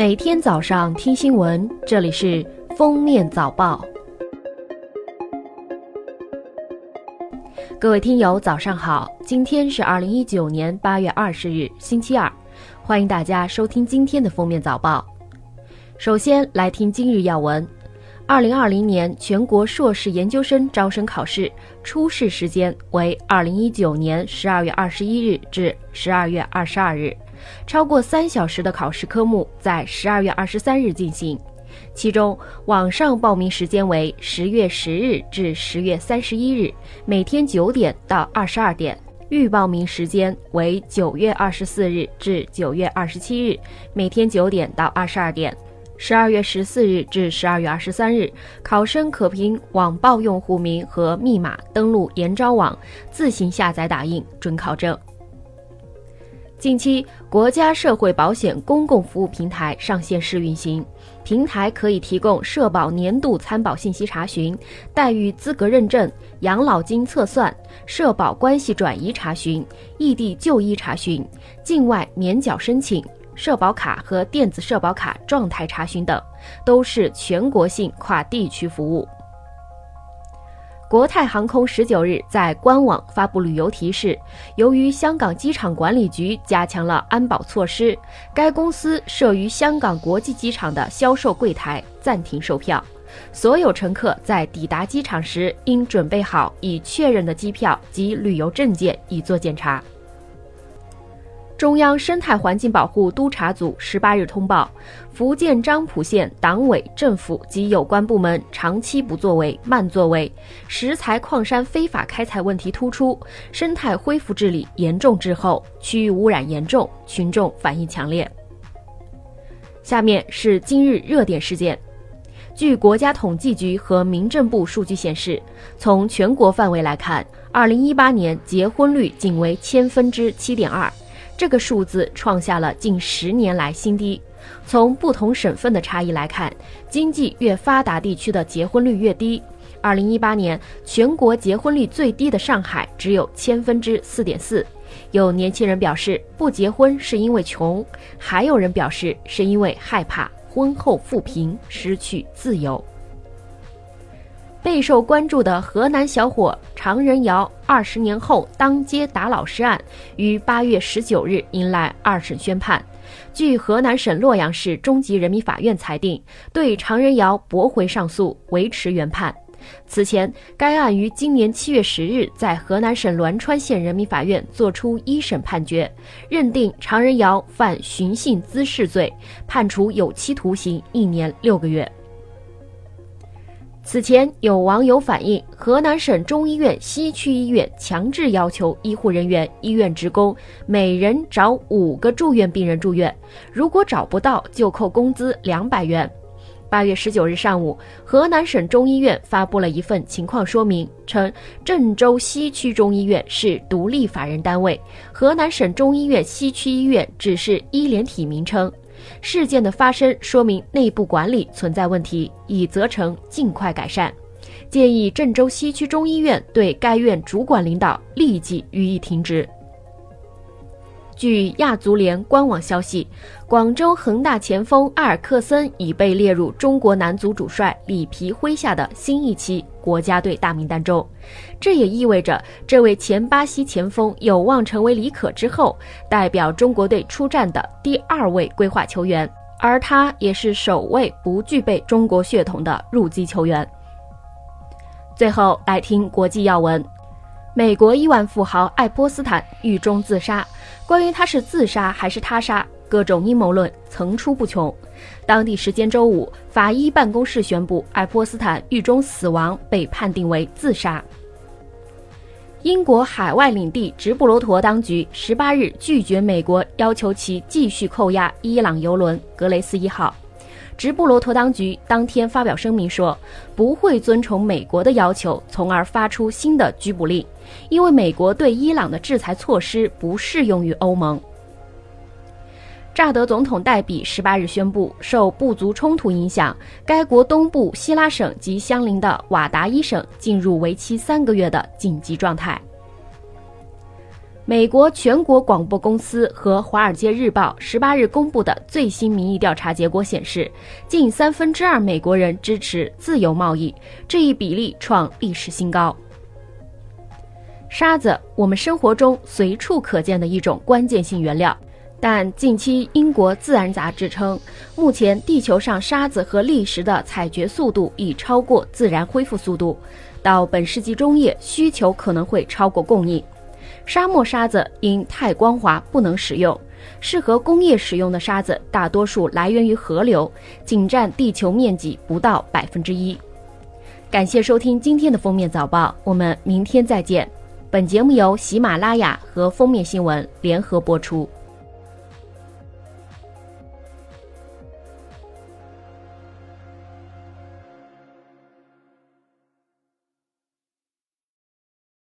每天早上听新闻，这里是封面早报。各位听友，早上好！今天是二零一九年八月二十日，星期二，欢迎大家收听今天的封面早报。首先来听今日要闻：二零二零年全国硕士研究生招生考试初试时间为二零一九年十二月二十一日至十二月二十二日。超过三小时的考试科目在十二月二十三日进行，其中网上报名时间为十月十日至十月三十一日，每天九点到二十二点；预报名时间为九月二十四日至九月二十七日，每天九点到二十二点；十二月十四日至十二月二十三日，考生可凭网报用户名和密码登录研招网，自行下载打印准考证。近期，国家社会保险公共服务平台上线试运行。平台可以提供社保年度参保信息查询、待遇资格认证、养老金测算、社保关系转移查询、异地就医查询、境外免缴申请、社保卡和电子社保卡状态查询等，都是全国性跨地区服务。国泰航空十九日在官网发布旅游提示，由于香港机场管理局加强了安保措施，该公司设于香港国际机场的销售柜台暂停售票，所有乘客在抵达机场时应准备好已确认的机票及旅游证件以作检查。中央生态环境保护督察组十八日通报，福建漳浦县党委政府及有关部门长期不作为、慢作为，石材矿山非法开采问题突出，生态恢复治理严重滞后，区域污染严重，群众反映强烈。下面是今日热点事件。据国家统计局和民政部数据显示，从全国范围来看，二零一八年结婚率仅为千分之七点二。这个数字创下了近十年来新低。从不同省份的差异来看，经济越发达地区的结婚率越低。二零一八年全国结婚率最低的上海只有千分之四点四。有年轻人表示不结婚是因为穷，还有人表示是因为害怕婚后富贫失去自由。备受关注的河南小伙常仁尧二十年后当街打老师案，于八月十九日迎来二审宣判。据河南省洛阳市中级人民法院裁定，对常仁尧驳回上诉，维持原判。此前，该案于今年七月十日在河南省栾川县人民法院作出一审判决，认定常仁尧犯寻衅滋事罪，判处有期徒刑一年六个月。此前有网友反映，河南省中医院西区医院强制要求医护人员、医院职工每人找五个住院病人住院，如果找不到就扣工资两百元。八月十九日上午，河南省中医院发布了一份情况说明，称郑州西区中医院是独立法人单位，河南省中医院西区医院只是医联体名称。事件的发生说明内部管理存在问题，已责成尽快改善，建议郑州西区中医院对该院主管领导立即予以停职。据亚足联官网消息，广州恒大前锋阿尔克森已被列入中国男足主帅里皮麾下的新一期国家队大名单中。这也意味着，这位前巴西前锋有望成为李可之后代表中国队出战的第二位规划球员，而他也是首位不具备中国血统的入籍球员。最后来听国际要闻。美国亿万富豪爱泼斯坦狱中自杀，关于他是自杀还是他杀，各种阴谋论层出不穷。当地时间周五，法医办公室宣布，爱泼斯坦狱中死亡被判定为自杀。英国海外领地直布罗陀当局十八日拒绝美国要求其继续扣押伊朗油轮“格雷斯一号”。直布罗陀当局当天发表声明说，不会遵从美国的要求，从而发出新的拘捕令，因为美国对伊朗的制裁措施不适用于欧盟。乍得总统代比十八日宣布，受部族冲突影响，该国东部希拉省及相邻的瓦达伊省进入为期三个月的紧急状态。美国全国广播公司和《华尔街日报》十八日公布的最新民意调查结果显示，近三分之二美国人支持自由贸易，这一比例创历史新高。沙子，我们生活中随处可见的一种关键性原料，但近期英国《自然》杂志称，目前地球上沙子和砾石的采掘速度已超过自然恢复速度，到本世纪中叶，需求可能会超过供应。沙漠沙子因太光滑不能使用，适合工业使用的沙子大多数来源于河流，仅占地球面积不到百分之一。感谢收听今天的封面早报，我们明天再见。本节目由喜马拉雅和封面新闻联合播出。